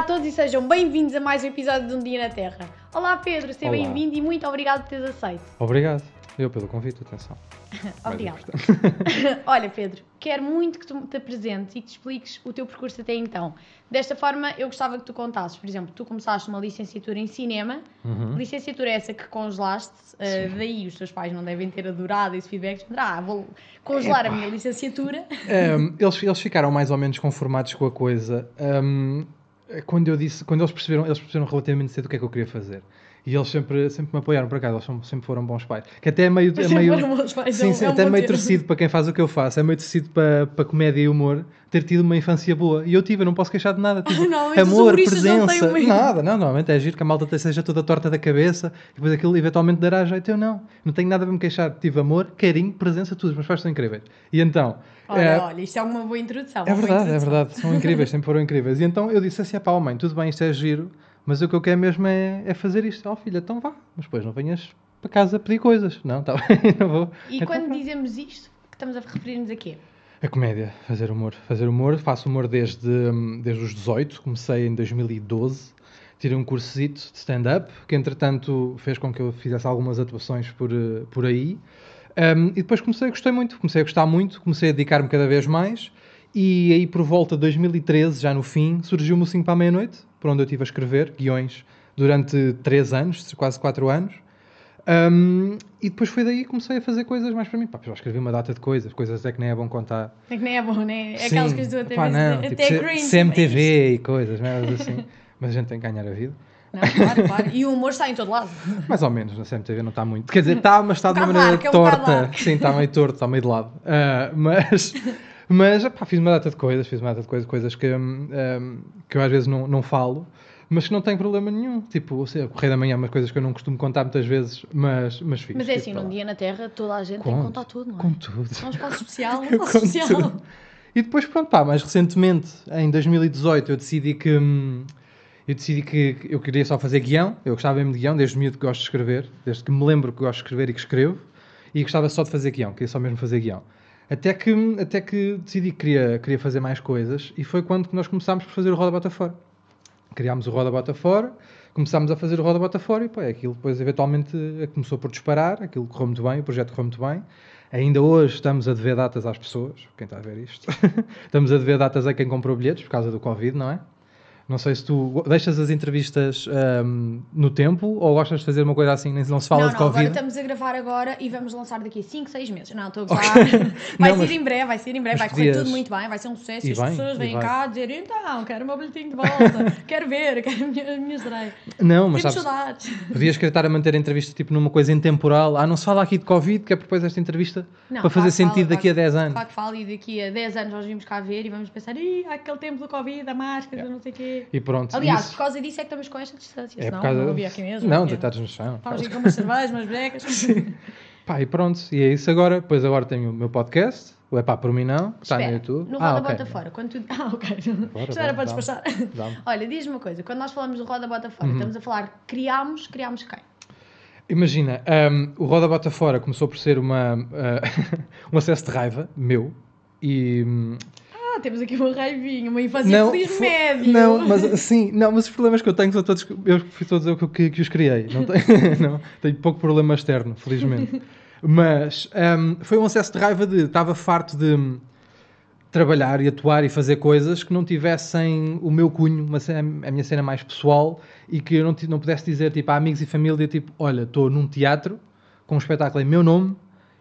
a todos e sejam bem-vindos a mais um episódio de Um Dia na Terra. Olá Pedro, seja Olá. bem-vindo e muito obrigado por teres aceito. Obrigado. Eu pelo convite, atenção. Obrigada. importante. Olha Pedro, quero muito que tu te apresentes e que te expliques o teu percurso até então. Desta forma, eu gostava que tu contasses, por exemplo, tu começaste uma licenciatura em cinema, Uhum. licenciatura essa que congelaste, eh, daí os teus pais não devem ter adorado esse feedback, ah, vou congelar a Epá. minha licenciatura. Um, eles, eles ficaram mais ou menos conformados com a coisa. Um, quando eu disse, quando eles perceberam, eles perceberam relativamente cedo o que é que eu queria fazer. E eles sempre, sempre me apoiaram para cá, eles sempre foram bons pais. Que até é meio. É meio pais, é sim, um- sim, é um até meio torcido para quem faz o que eu faço. É meio torcido para, para comédia e humor ter tido uma infância boa. E eu tive, eu não posso queixar de nada. Tive Normalmente os amor, não presença. uma- Nada, não, normalmente é giro que a malta seja toda torta da cabeça e depois aquilo eventualmente dará jeito. Eu não. Não tenho nada para me queixar. Tive amor, carinho, presença, tudo. Os meus pais são incríveis. E então. Olha, eh, olha, isto é uma boa introdução. é verdade, é introdução. verdade. São incríveis, sempre foram incríveis. E então eu disse assim: pá, oh mãe, tudo bem, isto é giro, mas o que eu quero mesmo é, é fazer isto. Oh filha, então vá, mas depois não venhas para casa pedir coisas. Não, está bem, não vou. E Então quando pronto. dizemos isto, que estamos a referir-nos a quê? A comédia, fazer humor. Fazer humor, faço humor desde, desde os 18, comecei em 2012. Tirei um cursito de stand-up, que entretanto fez com que eu fizesse algumas atuações por, por aí. Um, e depois comecei, gostei muito, comecei a gostar muito, comecei a dedicar-me cada vez mais. E aí, por volta de 2013, já no fim, surgiu-me o 5 para a meia-noite, por onde eu estive a escrever guiões durante 3 anos, quase 4 anos. Um, e depois foi daí que comecei a fazer coisas mais para mim. Pá, já escrevi uma data de coisas, coisas até que nem é bom contar. É que nem é bom, né? É aquelas coisas do até pá, não, até tipo, C- cringe, CMTV e coisas, merdas assim. Mas a gente tem que ganhar a vida. Não, claro, claro. E o humor está em todo lado. Mais ou menos, na CMTV não está muito. Quer dizer, está, mas está de uma Um maneira é um torta. largo. Sim, está meio torto, está meio de lado. Ah, mas, mas pá, fiz uma data de coisas, fiz uma data de coisas, coisas que, hum, hum, que eu às vezes não, não falo, mas que não tenho problema nenhum. Tipo, ou seja, correr da manhã, umas coisas que eu não costumo contar muitas vezes, mas, mas fiz. Mas é fiz assim, num dia na Terra, toda a gente tem que Conto, contar tudo, não é? Com tudo. É um espaço especial, um Eu espaço conto especial. E depois, pronto, pá, mais recentemente, em 2018, eu decidi que. hum, Eu decidi que eu queria só fazer guião. Eu gostava mesmo de guião, desde miúdo que gosto de escrever, desde que me lembro que gosto de escrever e que escrevo. E gostava só de fazer guião, queria só mesmo fazer guião. Até que, até que decidi que queria, queria fazer mais coisas e foi quando nós começámos por fazer o Roda Bota Fora. Criámos o Roda Bota Fora, começámos a fazer o Roda Bota Fora e pá, aquilo depois eventualmente eh, começou por disparar, aquilo correu muito bem, o projeto correu muito bem. Ainda hoje estamos a dever datas às pessoas, quem está a ver isto. estamos a dever datas a quem comprou bilhetes por causa do Covid, não é? Não sei se tu deixas as entrevistas ahm, no tempo ou gostas de fazer uma coisa assim, nem se não se fala não, de não, agora Covid. estamos a gravar agora e vamos lançar daqui a 5, 6 meses. Não, estou a gozar. Ok. Vai Não, ser mas- em breve, vai ser em breve, vai correr tudo muito bem, vai ser um sucesso. E as bem, pessoas vêm cá dizer, então, quero o meu bilhetinho de volta, quero ver, quero a minha, a minha. Não, mas Temos sabes, saudades. podias querer estar a manter a entrevista tipo numa coisa intemporal. Ah, não se fala aqui de Covid, que é depois esta entrevista Não, para fazer sentido fala, daqui a claro 10 anos. Claro que fala e daqui a 10 anos nós vimos cá ver e vamos pensar, ih, aquele tempo do Covid, a máscara, não sei o quê. E pronto. Aliás, isso por causa disso é que estamos com esta distância, é senão por causa... não havia aqui mesmo. Não, deitados no chão. Estávamos aqui com umas cervejas, umas brecas. Pá, e pronto. E é isso agora. Depois agora tenho o meu podcast, o É Pá Por Mim Não, que está no YouTube. no ah, Roda ok. Bota Fora, quando tu... Ah, ok. Bora, Isto era para. Olha, diz-me uma coisa, quando nós falamos do Roda Bota Fora, Uhum. estamos a falar, criámos, criámos quem? Imagina, hum, o Roda Bota Fora começou por ser uma, ah, um acesso de raiva meu e... Ah, temos aqui uma raivinha, uma infância Não, feliz fo- médio. Não, mas sim, não, mas os problemas que eu tenho são todos, eu fui todos eu que, que os criei. Não tenho, não, tenho pouco problema externo, felizmente. Mas hum, foi um acesso de raiva de estava farto de hum, trabalhar e atuar e fazer coisas que não tivessem o meu cunho, uma a minha cena mais pessoal e que eu não, não pudesse dizer tipo a amigos e família tipo, olha, estou num teatro com um espetáculo em meu nome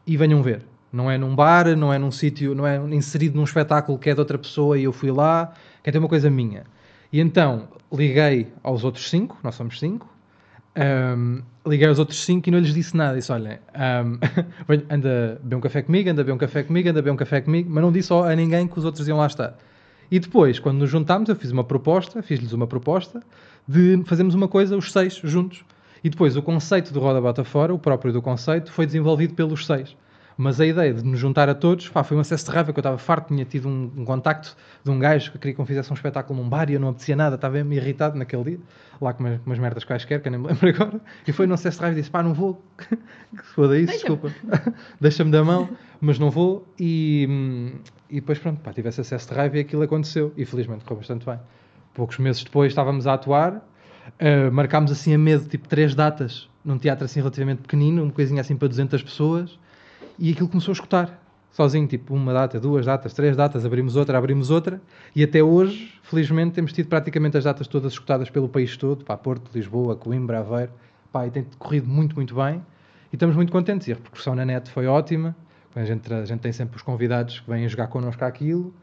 e venham ver. Não é num bar, não é num sítio, não é inserido num espetáculo que é de outra pessoa e eu fui lá, quer ter uma coisa minha. E então liguei aos outros cinco, nós somos cinco, Ahm, liguei aos outros cinco e não lhes disse nada. Disse: ahm, venho- anda a beber um café comigo, anda a beber um café comigo, anda a beber um café comigo, mas não disse a ninguém que os outros iam lá estar. E depois, quando nos juntámos, eu fiz uma proposta, fiz-lhes uma proposta de fazermos uma coisa, os seis juntos. E depois, o conceito do Roda Bota Fora, o próprio do conceito, foi desenvolvido pelos seis. Mas a ideia de nos juntar a todos pá, foi um acesso de raiva que eu estava farto, tinha tido um, um contacto de um gajo que queria que eu fizesse um espetáculo num bar e eu não apetecia nada, estava mesmo irritado naquele dia, lá com umas, com umas merdas quaisquer, que eu nem me lembro agora, e foi num acesso de raiva e disse: pá, não vou, que se foda isso, desculpa, deixa-me da mão, mas não vou. E, e depois, pronto, pá, tive esse acesso de raiva e aquilo aconteceu, e felizmente correu bastante bem. poucos meses depois estávamos a atuar, uh, marcámos assim a medo, tipo, três datas, num teatro assim relativamente pequenino, uma coisinha assim para 200 pessoas, e aquilo começou a escutar, sozinho, tipo, uma data, duas datas, três datas, abrimos outra, abrimos outra, e até hoje, felizmente, temos tido praticamente as datas todas escutadas pelo país todo, para Porto, Lisboa, Coimbra, Aveiro, pá, e tem corrido muito, muito bem, e estamos muito contentes, e a repercussão na net foi ótima, a gente, a gente tem sempre os convidados que vêm jogar connosco aquilo,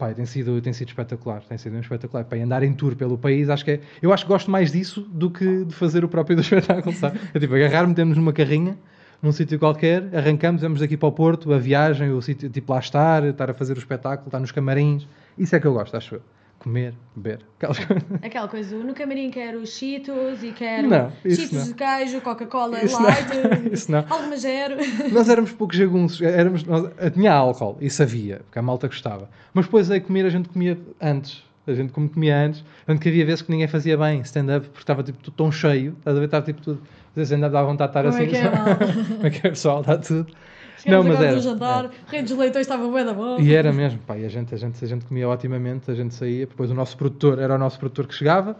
Pai, tem sido, tem sido espetacular, tem sido um espetacular. Pai, andar em tour pelo país, acho que é, eu acho que gosto mais disso do que de fazer o próprio do espetáculo, sabe? É tipo, agarrar, metemos numa carrinha, num sítio qualquer, arrancamos, vamos daqui para o Porto, a viagem, o sítio, tipo, lá estar, estar a fazer o espetáculo, estar nos camarins. Isso é que eu gosto, acho eu comer, beber, aquelas. Aquela coisa, no camarim quero Cheetos e quero não, Cheetos não. de queijo, Coca-Cola Light, não. isso não. alguma zero. Nós éramos poucos jagunços, éramos, nós, tinha álcool, isso havia, porque a malta gostava. Mas depois aí comer a gente comia antes. A gente como comia antes, que havia vezes que ninguém fazia bem stand-up porque estava tipo tudo tão cheio, estava a ver, estava tipo tudo. Stand-up dava vontade de estar assim. É é, Como é que é pessoal, está tudo. Não, mas era. jantar, é. rei dos leitões estava bem da boa. E era mesmo, pá, e a gente, a, gente, a gente comia otimamente, a gente saía, depois o nosso produtor, era o nosso produtor que chegava,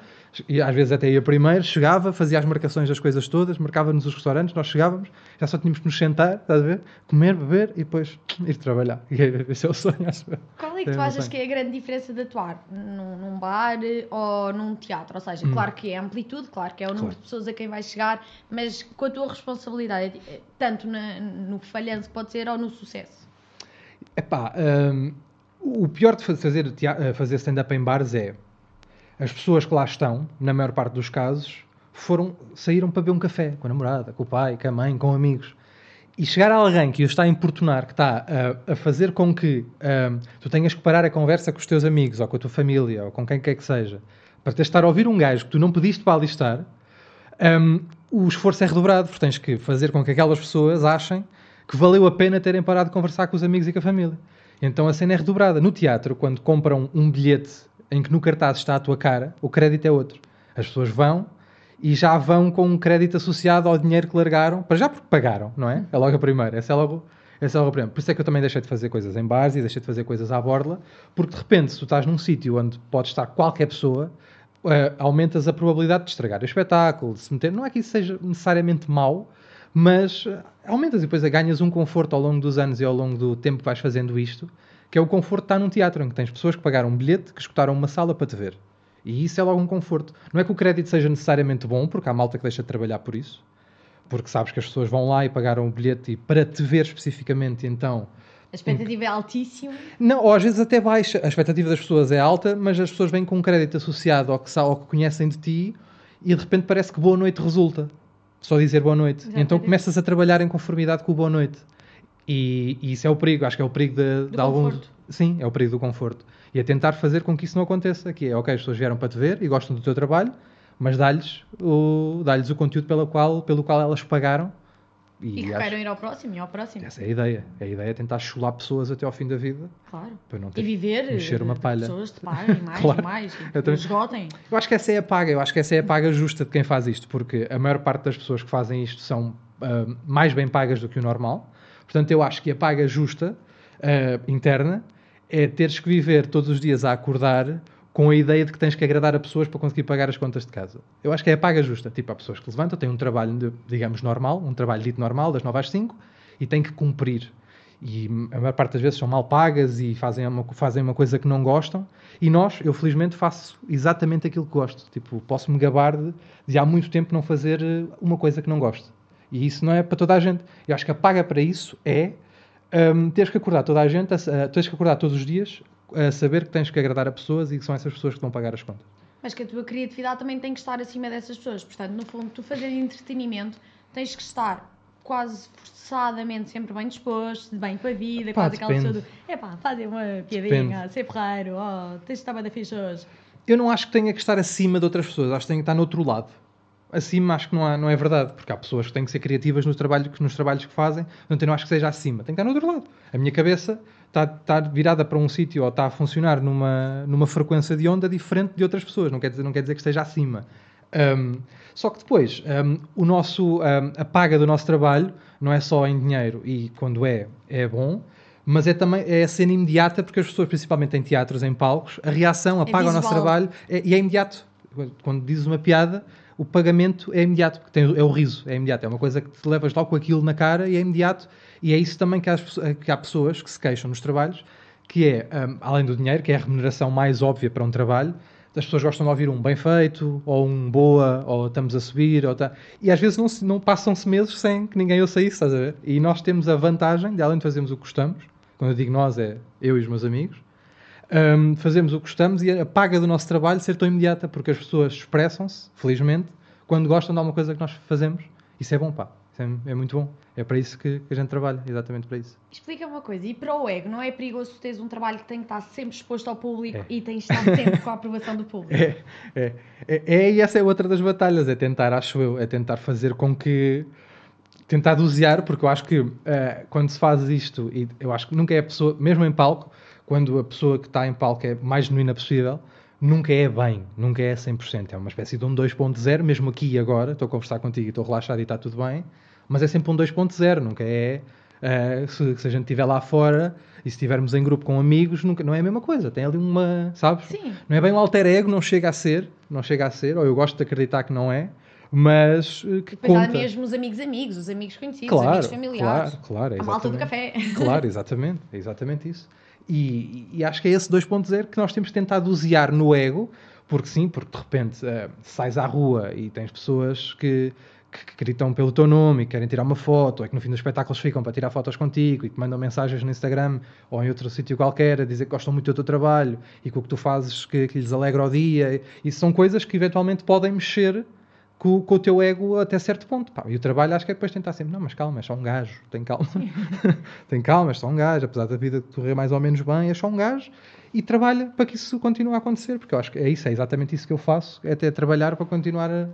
e às vezes até ia primeiro, chegava, fazia as marcações das coisas todas, marcava-nos os restaurantes, nós chegávamos, já só tínhamos que nos sentar, estás a ver? Comer, beber e depois ir trabalhar. E esse é o sonho, acho Qual é que tu achas que é a grande diferença de atuar num, num bar ou num teatro? Ou seja, hum. claro que é a amplitude, claro que é o número claro. de pessoas a quem vais chegar, mas com a tua responsabilidade, é tanto na, no falhanço que pode ser ou no sucesso? Epá, um, o pior de fazer, fazer stand-up em bares é as pessoas que lá estão, na maior parte dos casos, foram, saíram para beber um café com a namorada, com o pai, com a mãe, com amigos. E chegar a alguém que o está a importunar, que está a, a fazer com que um, tu tenhas que parar a conversa com os teus amigos, ou com a tua família, ou com quem quer que seja, para te estar a ouvir um gajo que tu não pediste para ali estar, um, o esforço é redobrado, porque tens que fazer com que aquelas pessoas achem que valeu a pena terem parado de conversar com os amigos e com a família. Então a cena é redobrada. No teatro, quando compram um bilhete em que no cartaz está a tua cara, o crédito é outro. As pessoas vão e já vão com um crédito associado ao dinheiro que largaram, para já porque pagaram, não é? É logo a primeira. Essa é logo, essa é logo a primeira. Por isso é que eu também deixei de fazer coisas em bares e deixei de fazer coisas à borla, porque de repente, se tu estás num sítio onde pode estar qualquer pessoa, uh, aumentas a probabilidade de estragar o espetáculo, de se meter. Não é que isso seja necessariamente mau, mas uh, aumentas e depois ganhas um conforto ao longo dos anos e ao longo do tempo que vais fazendo isto, que é o conforto de estar num teatro, em que tens pessoas que pagaram um bilhete, que escutaram uma sala para te ver. E isso é logo um conforto. Não é que o crédito seja necessariamente bom, porque há malta que deixa de trabalhar por isso, porque sabes que as pessoas vão lá e pagaram o bilhete para te ver especificamente, então. A expectativa é altíssima? Não, ou às vezes até baixa. A expectativa das pessoas é alta, mas as pessoas vêm com um crédito associado ao que, ao que conhecem de ti e de repente parece que boa noite resulta. Só dizer boa noite. Exatamente. Então começas a trabalhar em conformidade com o boa noite. E, e, isso é o perigo, acho que é o perigo de, de alguns. Sim, é o perigo do conforto. E é tentar fazer com que isso não aconteça. Que é, ok, as pessoas vieram para te ver e gostam do teu trabalho, mas dá-lhes o, dá o conteúdo pelo qual, pelo qual elas pagaram. E, e que queiram ir ao próximo e ao próximo. Essa é a ideia. É a ideia é tentar chular pessoas até ao fim da vida. Claro. Para não ter e viver. Mexer uma palha. Pessoas te paguem mais claro. e mais. E eu esgotem. Eu acho que essa é a paga. Eu acho que essa é a paga justa de quem faz isto. Porque a maior parte das pessoas que fazem isto são uh, mais bem pagas do que o normal. Portanto, eu acho que a paga justa, uh, interna, é teres que viver todos os dias a acordar com a ideia de que tens que agradar a pessoas para conseguir pagar as contas de casa. Eu acho que é a paga justa. Tipo, há pessoas que levantam, têm um trabalho, digamos, normal, um trabalho dito normal, das 9 às 5, e têm que cumprir. E a maior parte das vezes são mal pagas e fazem uma, fazem uma coisa que não gostam. E nós, eu felizmente, faço exatamente aquilo que gosto. Tipo, posso me gabar de, de há muito tempo não fazer eh, uma coisa que não gosto. E isso não é para toda a gente. Eu acho que a paga para isso é um, teres que acordar toda a gente, a, a, tens que acordar todos os dias a saber que tens que agradar a pessoas e que são essas pessoas que vão pagar as contas. Mas que a tua criatividade também tem que estar acima dessas pessoas. Portanto, no fundo, tu fazer entretenimento, tens que estar quase forçadamente sempre bem disposto, bem para a vida, Epá, quase aquela pessoa do epá, fazer uma piadinha, ser ferreiro, oh, tens de estar bem da ficha hoje. Eu não acho que tenha que estar acima de outras pessoas, acho que tem que estar no outro lado acima acho que não, há, não é verdade, porque há pessoas que têm que ser criativas nos trabalhos, nos trabalhos que fazem, portanto eu não acho que seja acima, tem que estar no outro lado. A minha cabeça está, está virada para um sítio ou está a funcionar numa, numa frequência de onda diferente de outras pessoas, não quer dizer, não quer dizer que esteja acima. Um, só que depois, um, o nosso, um, a paga do nosso trabalho não é só em dinheiro e quando é, é bom, mas é também é a cena imediata, porque as pessoas, principalmente em teatros, em palcos, a reação, apaga é o nosso trabalho é, e é imediato. Quando dizes uma piada, o pagamento é imediato, porque tem, é o riso, é imediato. É uma coisa que te levas logo com aquilo na cara e é imediato. E é isso também que há, que há pessoas que se queixam nos trabalhos, que é, um, além do dinheiro, que é a remuneração mais óbvia para um trabalho, as pessoas gostam de ouvir um bem feito, ou um boa, ou estamos a subir, ou tá... e às vezes não, não passam-se meses sem que ninguém ouça isso, estás a ver? E nós temos a vantagem, de além de fazermos o que gostamos, quando eu digo nós é eu e os meus amigos, um, fazemos o que gostamos e a paga do nosso trabalho ser tão imediata, porque as pessoas expressam-se, felizmente, quando gostam de alguma coisa que nós fazemos. Isso é bom, pá. Isso é, é muito bom. É para isso que, que, a gente trabalha, exatamente para isso. Explica uma coisa, e para o ego, não é perigoso teres um trabalho que tem que estar sempre exposto ao público é. e tens de estar sempre com a aprovação do público? É, é, é, é, e essa é outra das batalhas, é tentar, acho eu, é tentar fazer com que tentar dosear, porque eu acho que uh, quando se faz isto, e eu acho que nunca é a pessoa, mesmo em palco, quando a pessoa que está em palco é mais genuína possível, nunca é bem, nunca é 100%. É uma espécie de um 2.0, mesmo aqui e agora, estou a conversar contigo e estou relaxado e está tudo bem, mas é sempre um 2.0, nunca é. Uh, se, se, a gente estiver lá fora e se estivermos em grupo com amigos, nunca, não é a mesma coisa. Tem ali uma, sabes? Sim. Não é bem um alter ego, não chega a ser, não chega a ser, ou eu gosto de acreditar que não é, mas uh, que Depois conta. há mesmo os amigos amigos, os amigos conhecidos, claro, os amigos familiares. Claro, claro. É a malta do café. Claro, exatamente, é exatamente isso. E, e, acho que é esse 2.0 que nós temos tentado usear no ego, porque sim, porque de repente uh, sais à rua e tens pessoas que, que, gritam pelo teu nome e querem tirar uma foto, ou é que no fim dos espetáculos ficam para tirar fotos contigo e te mandam mensagens no Instagram ou em outro sítio qualquer a dizer que gostam muito do teu trabalho e que o que tu fazes que, que lhes alegra o dia. Isso são coisas que eventualmente podem mexer com, com, o teu ego até certo ponto. Pá, e o trabalho acho que é depois tentar sempre, não, mas calma, é só um gajo, tem calma. tem calma, é só um gajo, apesar da vida correr mais ou menos bem, é só um gajo. E trabalha para que isso continue a acontecer, porque eu acho que é isso, é exatamente isso que eu faço, é até trabalhar para continuar a,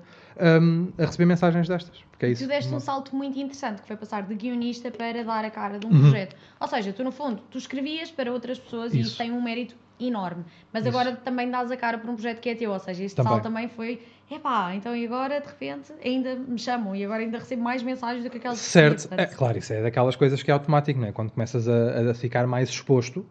um, a receber mensagens destas. Porque é isso. Tu deste um salto muito interessante, que foi passar de guionista para dar a cara de um uhum. projeto. Ou seja, tu no fundo, tu escrevias para outras pessoas isso. e isso tem um mérito enorme. Mas isso. agora também dás a cara para um projeto que é teu, ou seja, este também. salto também foi epá, então e agora de repente ainda me chamam e agora ainda recebo mais mensagens do que aquelas Certo, que portanto... é, claro, isso é daquelas coisas que é automático, não é? Quando começas a, a ficar mais exposto,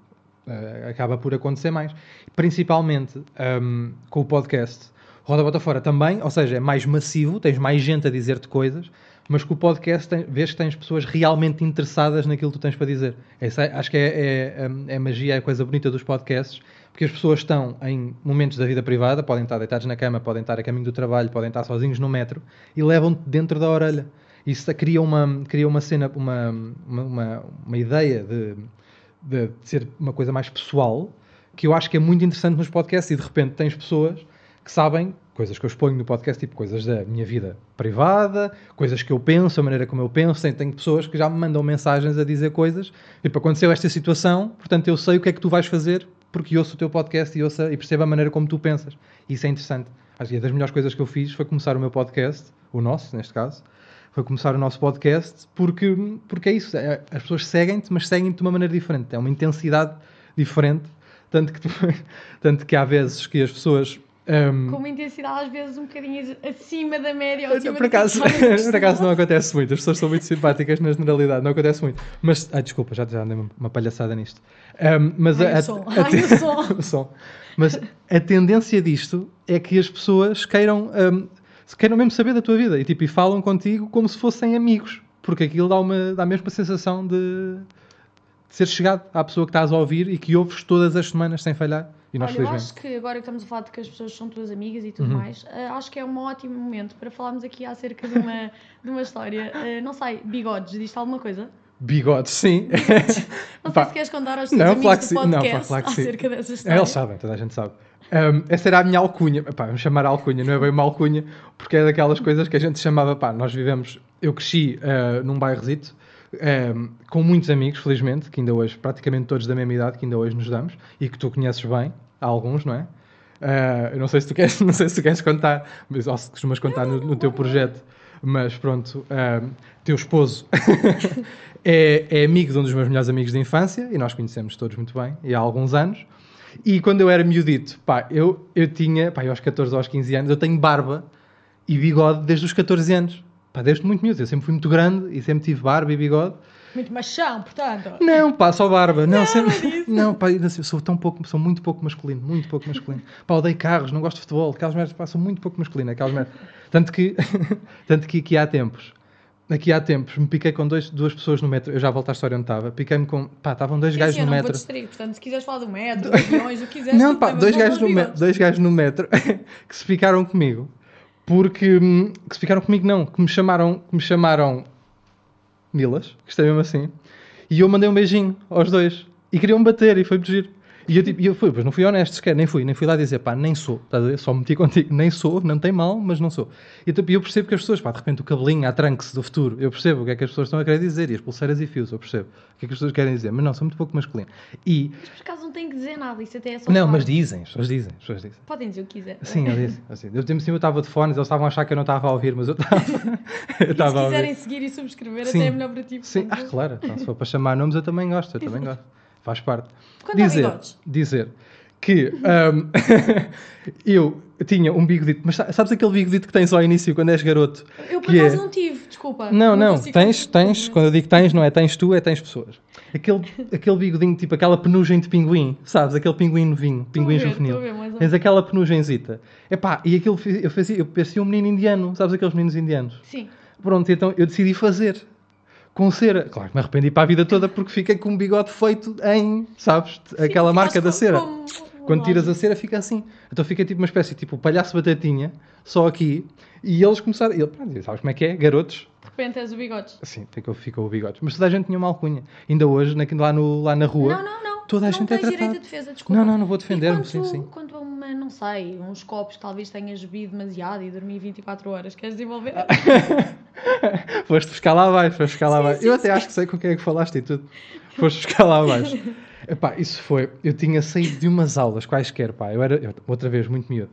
uh, acaba por acontecer mais. Principalmente um, com o podcast. Roda Bota Fora também, ou seja, é mais massivo, tens mais gente a dizer-te coisas, mas com o podcast tem, vês que tens pessoas realmente interessadas naquilo que tu tens para dizer. Essa, é, acho que é, é, é, é magia, é a coisa bonita dos podcasts, porque as pessoas estão em momentos da vida privada, podem estar deitados na cama, podem estar a caminho do trabalho, podem estar sozinhos no metro e levam-te dentro da orelha. Isso cria uma, cria uma cena, uma, uma, uma, ideia de, de ser uma coisa mais pessoal que eu acho que é muito interessante nos podcasts e de repente tens pessoas que sabem coisas que eu exponho no podcast, tipo coisas da minha vida privada, coisas que eu penso, a maneira como eu penso. Tenho pessoas que já me mandam mensagens a dizer coisas. Tipo, aconteceu esta situação, portanto eu sei o que é que tu vais fazer porque ouço o teu podcast e, ouço, e percebo a maneira como tu pensas. Isso é interessante. Acho que das melhores coisas que eu fiz foi começar o meu podcast, o nosso, neste caso, foi começar o nosso podcast, porque, porque é isso. É, as pessoas seguem-te, mas seguem-te de uma maneira diferente. É uma intensidade diferente. Tanto que, tu, tanto que há vezes que as pessoas um, com uma intensidade às vezes um bocadinho acima da média ou acima por acaso, por acaso não acontece muito, as pessoas são muito simpáticas na generalidade, não acontece muito. Mas, ah, desculpa, já, já andei uma palhaçada nisto. Um, mas Ai, a, o som. A, a, Ai, o som. o som. Mas a tendência disto é que as pessoas queiram, um, queiram mesmo saber da tua vida e, tipo, e falam contigo como se fossem amigos, porque aquilo dá, uma, dá a mesma sensação de, de ser chegado à pessoa que estás a ouvir e que ouves todas as semanas sem falhar. E nós, Olha, eu acho que agora que estamos a falar de que as pessoas são tuas amigas e tudo uhum. mais, uh, acho que é um ótimo momento para falarmos aqui acerca de uma, de uma história. Uh, não sei, bigodes, diz alguma coisa? Bigodes, sim. não sei se queres contar aos teus não, amigos do podcast não, acerca dessa história. Eles sabem, toda a gente sabe. Um, essa era a minha alcunha. Pá, vamos chamar alcunha, não é bem uma alcunha, porque é daquelas coisas que a gente chamava, pá, nós vivemos... Eu cresci uh, num bairrozito, um, com muitos amigos, felizmente, que ainda hoje, praticamente todos da mesma idade, que ainda hoje nos damos, e que tu conheces bem, há alguns, não é? Uh, eu não sei se tu queres, não sei se tu queres contar, mas, ou se costumas contar no, no teu projeto, mas pronto, uh, teu esposo é, é, amigo de um dos meus melhores amigos de infância e nós conhecemos todos muito bem, e há alguns anos. E quando eu era miudito, pá, eu, eu tinha, pá, eu aos 14 ou aos 15 anos, eu tenho barba e bigode desde os 14 anos. Pá, desde muito miúdo, eu sempre fui muito grande e sempre tive barba e bigode. Muito machão, portanto. Não, pá, só barba. Não, Não, sempre... não não pá, sou tão pouco, sou muito pouco masculino, muito pouco masculino. Pá, odeio carros, não gosto de futebol, aquelas merdas, pá, sou muito pouco masculino, aquelas merdas. Tanto que, tanto que aqui há tempos, aqui há tempos, me piquei com dois, duas pessoas no metro, eu já volto à história onde estava, piquei-me com, pá, estavam dois É gajos no não metro. vou distrair, portanto, se quiseres falar do metro, dos aviões, o que quiseres. Não, pá, dois gajos, no aos me- bigodes. dois gajos no metro que se ficaram comigo. Porque. Que se ficaram comigo, não. Que me chamaram. Que me chamaram. Isto é mesmo assim. E eu mandei um beijinho aos dois. E queriam bater e foi giro. E eu, tipo, eu fui, pois não fui honesto sequer, nem fui, nem fui lá dizer, pá, nem sou, estás a ver? Só meti contigo, nem sou, não tem mal, mas não sou. E tipo, eu percebo que as pessoas, pá, de repente o cabelinho, a tranque do futuro, eu percebo o que é que as pessoas estão a querer dizer, e as pulseiras e fios, eu percebo o que é que as pessoas querem dizer, mas não, sou muito pouco masculino. E, Mas por acaso não tem que dizer nada, isso até é só. não, falar. mas dizem, as pessoas dizem, as pessoas dizem. Podem dizer o que quiser. Sim, eu disse. Assim, eu, tempo sim, eu estava de fones, eles estavam a achar que eu não estava a ouvir, mas eu estava. eu se estava a quiserem seguir e subscrever, Sim. até é melhor para ti. Sim, ah, claro. Então, se for para chamar nomes, eu também gosto, eu também gosto. Faz parte. Quanto dizer, dizer que ahm, eu tinha um bigodito, mas sa- sabes aquele bigodito que tens ao início quando és garoto? Eu por que acaso é- não tive, desculpa. Não, não, consigo- tens, tens, quando eu digo tens, não é tens tu, é tens pessoas. Aquele, aquele bigodinho, tipo aquela penugem de pinguim, sabes? Aquele pinguim novinho, pinguim ver, juvenil. ver, Tens aquela penugenzita. Epá, e aquilo eu fazia, eu parecia um menino indiano, sabes aqueles meninos indianos? Sim. Pronto, então eu decidi fazer. Com cera. Claro que me arrependi para a vida toda porque fiquei com um bigode feito em, sabes? Aquela Sim, marca ficaste da cera. com- Quando tiras a cera fica assim. Então fica tipo uma espécie, tipo palhaço batatinha, só aqui. E eles começaram. Ele, pronto, sabes como é que é? Garotos. De repente és o bigodes. Assim, ficou, ficou o bigode. Mas toda a gente tinha uma alcunha. Ainda hoje, na, lá, no, lá na rua. Não, não, não. Toda a não gente é tens direito a defesa, desculpa. Não, não, não vou defender-me, sim, sim. Quanto a uma, não sei, uns copos que talvez tenhas bebido demasiado e dormi 24 horas, queres desenvolver? Foste buscar lá abaixo, foste buscar lá Sim, abaixo. sim, eu até sim. acho que sei com quem é que falaste e tudo. Foste buscar lá abaixo. Epá, isso foi. Eu tinha saído de umas aulas quaisquer, pá. Eu era, eu- outra vez, muito miúdo.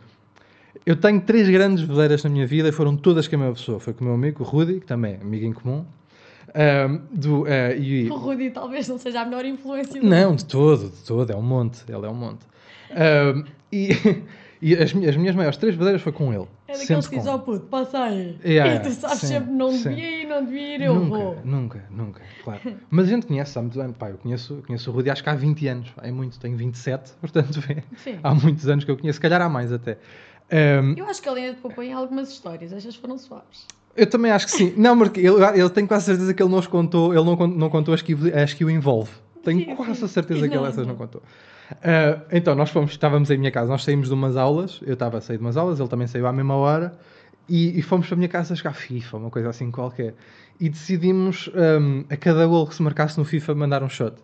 Eu tenho três grandes vedeiras na minha vida e foram todas com a mesma pessoa. Foi com o meu amigo, o Rudy, que também é amigo em comum. Ahm, do, eh, e, O Rudy talvez não seja a melhor influência do não, de todo, de todo, é um monte, ele é um monte. Ahm, e e as, minhas- as minhas maiores três vedeiras foi com ele. É daqueles sempre que dizem, com oh puto, passa aí. Yeah, e tu sabes sim, sempre, não devia ir, não devia ir, eu nunca, vou. Nunca, nunca, claro. Mas a gente conhece há muitos anos. Pá, eu conheço, conheço o Rudi acho que há 20 anos. É muito, tenho 27, portanto vê, há muitos anos que eu conheço, se calhar há mais até. Ahm, Eu acho que ele ainda te em algumas histórias, estas foram suaves. Eu também acho que sim. Não, porque eu, eu tenho quase certeza que ele não os contou, ele não, não contou as que, o- as que o envolve. Tenho Sim, quase a certeza que ele essas não contou. Ah, então, nós fomos, estávamos em minha casa, nós saímos de umas aulas, eu estava a sair de umas aulas, ele também saiu à mesma hora, e, e fomos para a minha casa jogar FIFA, uma coisa assim qualquer. E decidimos, ahm, a cada gol que se marcasse no FIFA, mandar um shot.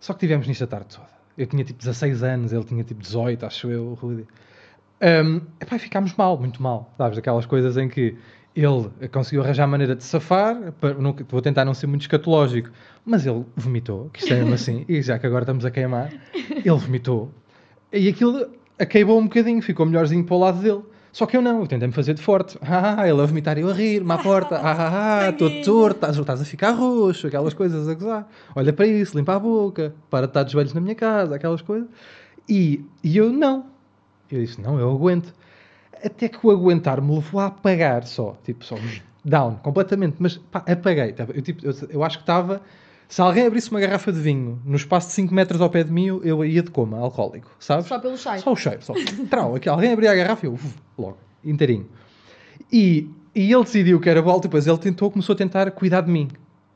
Só que tivemos nisto a tarde toda. Eu tinha tipo 16 anos, ele tinha tipo 18, acho eu, o Rudy. Um, epá, ficámos mal, muito mal. Sabes, aquelas coisas em que ele conseguiu arranjar a maneira de safar, para- não- vou tentar não ser muito escatológico, mas ele vomitou, que isto é mesmo assim, e já que agora estamos a queimar, ele vomitou. E aquilo acabou um bocadinho, ficou melhorzinho para o lado dele. Só que eu não, eu tentei-me fazer de forte. Ah, ele a vomitar e eu a rir-me à porta. Ah, ah, ah, estou Sanguinho. torto, estás, estás a ficar roxo, aquelas coisas a gozar. Olha para isso, limpa a boca, para de estar de joelhos na minha casa, aquelas coisas. E, e eu não. Eu disse, não, eu aguento. Até que o aguentar me levou a apagar só. Tipo, só down, completamente. Mas pá, apaguei. Eu, tipo, eu, eu acho que estava... Se alguém abrisse uma garrafa de vinho no espaço de 5 metros ao pé de mim, eu- ia de coma, alcoólico, sabes? Só pelo cheiro. Só o cheiro, só. Trau, aqui, alguém abria a garrafa e eu, uf, logo, inteirinho. E, e ele decidiu que era volta, e depois ele tentou, começou a tentar cuidar de mim.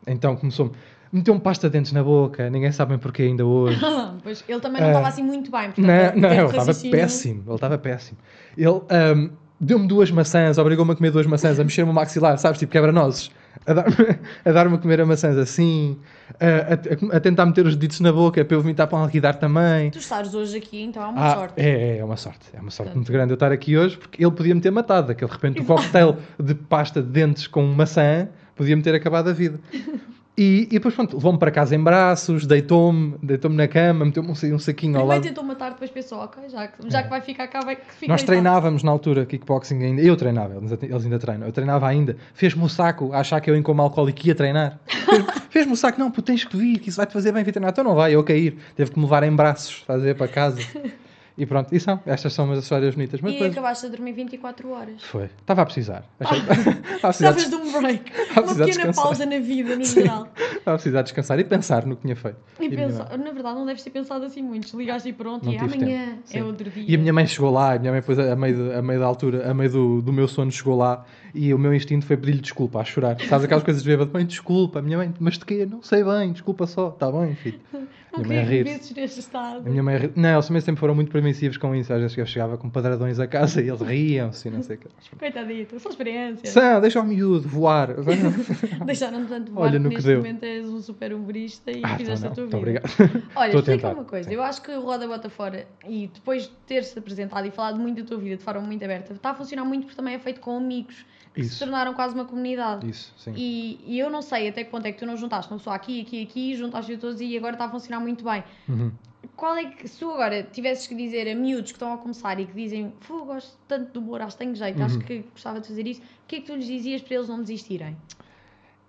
Então começou-me, meteu-me pasta de dentes na boca, ninguém sabe porquê ainda hoje. pois ele também não estava assim muito bem. Portanto, Não, não, ele estava péssimo, ele estava péssimo. Ele ahm, deu-me duas maçãs, obrigou-me a comer duas maçãs, a mexer-me o maxilar, sabes, tipo quebra-nozes. A dar-me a, dar a comer a maçãs assim, a, a- a tentar meter os deditos na boca para eu vomitar para alguidar também. Tu estares hoje aqui, então é uma Ah, sorte. É, é, é uma sorte. É uma sorte Portanto. muito grande eu estar aqui hoje, porque ele podia me ter matado. Aquele, de repente, o cocktail de pasta de dentes com maçã podia-me ter acabado a vida. E, e depois, pronto, levou-me para casa em braços, deitou-me, deitou-me na cama, meteu-me um, um saquinho ao Primeiro lado. tentou matar, depois pensou, ok, já que, já que vai ficar cá, vai que fica É. Nós treinávamos na altura kickboxing ainda. Eu treinava, eles ainda treinam. Eu treinava ainda. Fez-me o saco a achar que eu, em como alcoólico, ia treinar. Fez- Fez-me o saco, não, tu tens que vir, que isso vai-te fazer bem vir treinar. Então não vai, eu cair. Teve que me levar em braços, fazer para casa. E pronto, e são. Estas são umas histórias bonitas. Mas E depois. acabaste a dormir 24 horas. Foi. Estava a precisar. Achei... Estava a precisar, Precisavas de um break. Uma pequena descansar. pausa na vida, no geral. Estava a precisar descansar e pensar no que tinha feito. E, E na verdade, não deves ter pensado assim muito. Desligaste e pronto, Não e tive amanhã é outro dia. E a minha mãe chegou lá, a minha mãe depois, a meio, de- a meio da altura, a meio do, do meu sono, chegou lá e o meu instinto foi pedir-lhe desculpa, a chorar. Sabes aquelas coisas de bêbado? Mãe, desculpa, minha mãe, mas de quê? Não sei bem, desculpa só, está bem, filho. não minha mãe a queria rir. vezes neste estado. A minha mãe a rir. Não, eles também sempre foram muito permissivos com isso. Às vezes eu chegava com padradões a casa e eles riam-se não sei o quê. Coitadito, são experiências. São, deixa o miúdo voar. Deixaram-me tanto voar Olha que no que deu. momento és um super humorista e Ah, fizeste então a tua não, vida. obrigado. Olha, explica uma coisa. sim. Eu acho que o Roda Bota Fora, e depois de ter-se apresentado e falado muito da tua vida de forma muito aberta, está a funcionar muito porque também é feito com amigos que se Isso. tornaram quase uma comunidade. Isso, sim. E, e eu não sei até que ponto é que tu não juntaste uma pessoa aqui, aqui, aqui, juntaste todos e agora está a funcionar muito bem. Uhum. Qual é que, se tu agora tivesses que dizer a miúdos que estão a começar e que dizem, "Fu, gosto tanto de humor, acho que tenho jeito, acho Uhum. que gostava de fazer isso, o que é que tu lhes dizias para eles não desistirem?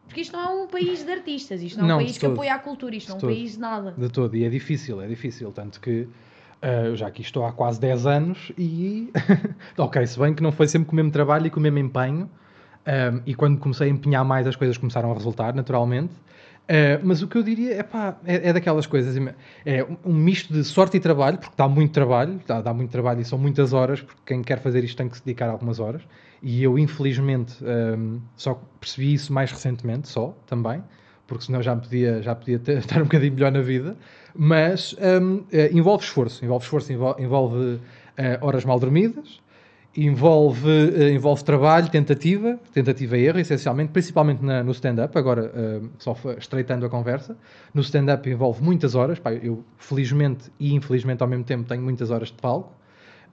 Porque isto não é um país de artistas, isto não é um país que todo. apoia a cultura, isto não é um país de nada. De todo. E é difícil, é difícil. Tanto que ah, eu já aqui estou há quase 10 anos e. ok, se bem que não foi sempre com o mesmo trabalho e com o mesmo empenho. ah, e quando comecei a empenhar mais, as coisas começaram a resultar, naturalmente. Ah, mas o que eu diria é pá, é, é daquelas coisas, é um- um misto de sorte e trabalho, porque dá muito trabalho, dá, dá muito trabalho e são muitas horas, porque quem quer fazer isto tem que se dedicar algumas horas. E eu, infelizmente, ah, só percebi isso mais recentemente, só, também porque senão já podia, já podia ter- estar um bocadinho melhor na vida. Mas hum, eh, envolve esforço, envolve esforço, envol- envolve eh, horas mal dormidas, envolve, eh, envolve trabalho, tentativa, tentativa e erro, essencialmente, principalmente na- no stand-up, agora eh, só estreitando a conversa. No stand-up envolve muitas horas, pá, eu felizmente e infelizmente ao mesmo tempo tenho muitas horas de palco.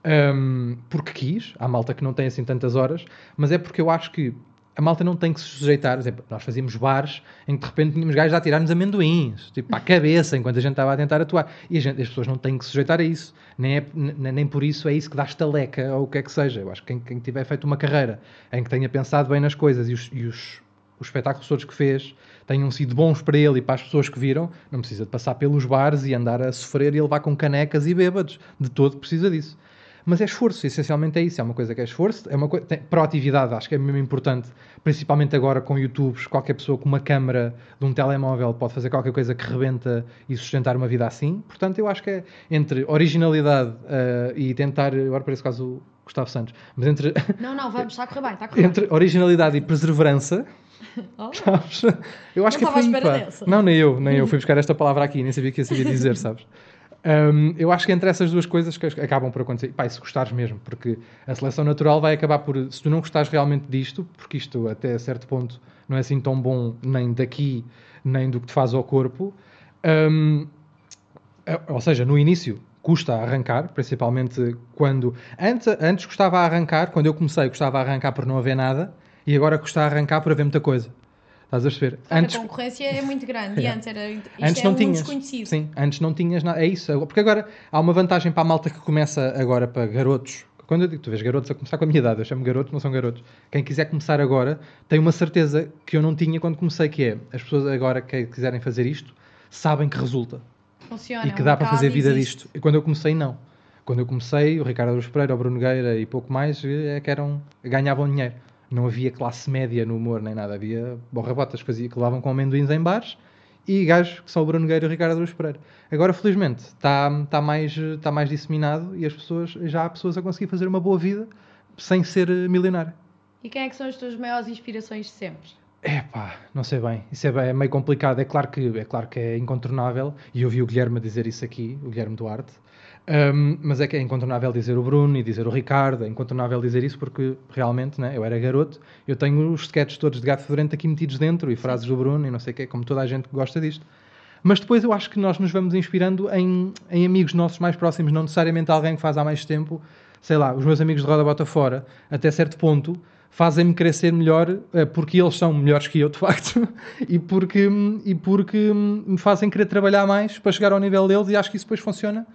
Um, porque quis, há malta que não tem assim tantas horas, mas é porque eu acho que a malta não tem que se sujeitar. Exemplo, nós fazíamos bares em que de repente tínhamos gajos a tirar-nos amendoins, tipo à cabeça, enquanto a gente estava a tentar atuar. E gente- as pessoas não têm que se sujeitar a isso. Nem, é- nem por isso é isso que dá estaleca ou o que é que seja. Eu acho que quem, quem tiver feito uma carreira em que tenha pensado bem nas coisas e os, e os, os espetáculos todos que fez tenham sido bons para ele e para as pessoas que viram, não precisa de passar pelos bares e andar a sofrer e levar com canecas e bêbados. De todo precisa disso. Mas é esforço, essencialmente é isso. É uma coisa que é esforço, é uma coisa. Proatividade, acho que é mesmo importante, principalmente agora com YouTubes. Qualquer pessoa com uma câmara de um telemóvel pode fazer qualquer coisa que rebenta e sustentar uma vida assim. Portanto, eu acho que é entre originalidade eh, e tentar. Agora parece quase o Gustavo Santos, mas entre, Não, não, vamos, está a correr bem, está a correr bem. entre originalidade e perseverança. Oh, Sabes? Eu acho Não que é pá. dessa. Não, nem eu, nem eu. Fui buscar esta palavra aqui, nem sabia que ia saber dizer, sabes? Um, eu acho que entre essas duas coisas que acabam por acontecer, pá, se gostares mesmo, porque a seleção natural vai acabar por, se tu não gostares realmente disto, porque isto até certo ponto não é assim tão bom nem daqui, nem do que te faz ao corpo, um, ou seja, no início custa arrancar, principalmente quando. Antes, antes custava a arrancar, quando eu comecei, custava a arrancar por não haver nada, e agora custa arrancar por haver muita coisa. Estás a perceber? a concorrência é muito grande e É. antes era isto antes é não um tinhas. desconhecido. Sim, antes não tinhas nada. É isso. Porque agora há uma vantagem para a malta que começa agora para garotos. Quando eu digo, tu vês garotos a começar com a minha idade, eu chamo garotos, não são garotos. Quem quiser começar agora tem uma certeza que eu não tinha quando comecei, que é as pessoas agora que quiserem fazer isto sabem que resulta Funciona, e que dá para fazer vida existe. disto. E quando eu comecei, não. Quando eu comecei, o Ricardo Aruz Pereira, o Bruno Gueira e pouco mais é que eram, ganhavam dinheiro. Não havia classe média no humor nem nada. Havia borrabotas que, que levavam com amendoins em bares e gajos que são o Bruno Gueira e o Ricardo Aruz Pereira. Agora, felizmente, está tá mais, tá mais disseminado e as pessoas, já há pessoas a conseguir fazer uma boa vida sem ser eh, milionário. E quem é que são as tuas maiores inspirações de sempre? É pá, não sei bem. Isso é, bem- é meio complicado. É claro, que, é claro que é incontornável. E eu vi o Guilherme dizer isso aqui, o Guilherme Duarte. Um, mas é que é incontornável dizer o Bruno e dizer o Ricardo. É incontornável dizer isso porque realmente, né, eu era garoto. Eu tenho os sketches todos de gato fedorento aqui metidos dentro e frases do Bruno e não sei o quê, como toda a gente que gosta disto. Mas depois eu acho que nós nos vamos inspirando em, em amigos nossos mais próximos, não necessariamente alguém que faz há mais tempo. Sei lá, os meus amigos de Roda Bota Fora, até certo ponto, fazem-me crescer melhor eh, porque eles são melhores que eu, de facto, e porque, e porque hum, me fazem querer trabalhar mais para chegar ao nível deles e acho que isso depois funciona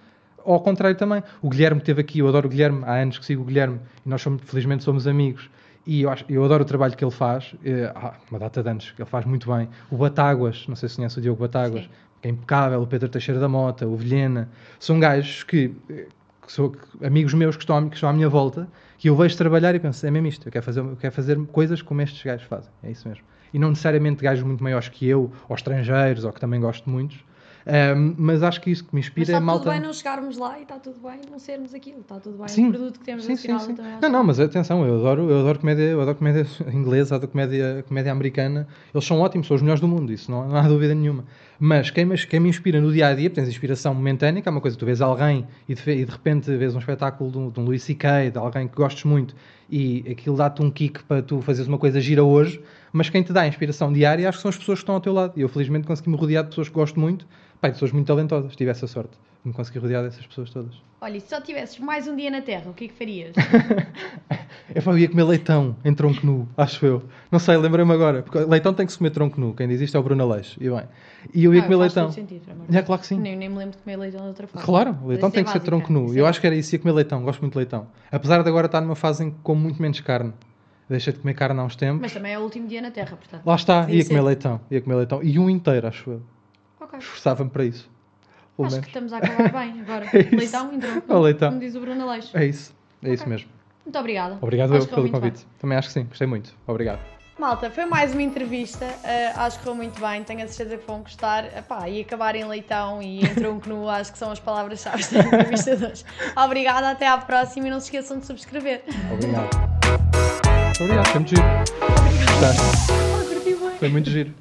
ao contrário também. O Guilherme que esteve aqui, eu adoro o Guilherme, há anos que sigo o Guilherme e nós somos, felizmente somos amigos. E eu, acho, eu adoro o trabalho que ele faz, há uma data de anos, que ele faz muito bem. O Batáguas, não sei se conhece o Diogo Batáguas, Sim. que é impecável, o Pedro Teixeira da Mota, o Vilhena, são gajos que, eh, que são que- amigos meus que estão, à- que estão à minha volta, que eu vejo trabalhar e penso, é mesmo isto, eu quero fazer, eu quero fazer coisas como estes gajos fazem, é isso mesmo. e não necessariamente gajos muito maiores que eu, ou estrangeiros, ou que também gosto de muitos. Um, mas acho que isso que me inspira é malta. Está tudo bem não chegarmos lá e está tudo bem não sermos aquilo, está tudo bem. Sim. O produto que temos sim, sim, sim. Não, não, mas atenção, eu adoro, eu adoro comédia, eu adoro comédia inglesa, adoro comédia, comédia americana. Eles são ótimos, são os melhores do mundo, isso não, não há dúvida nenhuma. Mas quem, mas quem me inspira no dia a dia, tens inspiração momentânea, que é uma coisa, tu vês alguém e de, e de repente vês um espetáculo de um, de um Louis C.K., de alguém que gostes muito, e aquilo dá-te um kick para tu fazeres uma coisa gira hoje, mas quem te dá inspiração diária acho que são as pessoas que estão ao teu lado. E eu felizmente consegui me rodear de pessoas que gosto muito Pai, pessoas muito talentosas, tive essa sorte de me conseguir rodear dessas pessoas todas. Olha, se só tivesses mais um dia na Terra, o que é que farias? eu ia comer leitão em tronco nu, acho eu. Não sei, lembrei-me agora. Porque leitão tem que se comer tronco nu. Quem diz isto é o Bruno Aleixo. E bem. E eu ia ah, comer leitão. Todo sentido, é claro que sim. Nem, nem me lembro de comer leitão de outra forma. Claro, leitão tem que ser tronco nu. Eu acho que era isso, ia comer leitão. Gosto muito de leitão. Apesar de agora estar numa fase em que como muito menos carne. Deixei de comer carne há uns tempos. Mas também é o último dia na Terra, portanto. Lá está, ia comer leitão. Ia comer leitão. E um inteiro, acho eu. Okay. Esforçava-me para isso. Acho menos. que estamos a acabar bem agora. é leitão entrou, o leitão. como diz o Bruno Aleixo. É isso, é okay. isso mesmo. Muito obrigada. Obrigado eu pelo convite. Bem. Também acho que sim, gostei muito. Obrigado. Malta, foi mais uma entrevista, uh, acho que foi muito bem, tenho a certeza que vão gostar. Epá, e acabar em leitão e em tronco nu, acho que são as palavras-chave da entrevista de hoje. Obrigada, até à próxima e não se esqueçam de subscrever. Obrigado. Obrigado, foi muito giro. Obrigada. Foi muito giro.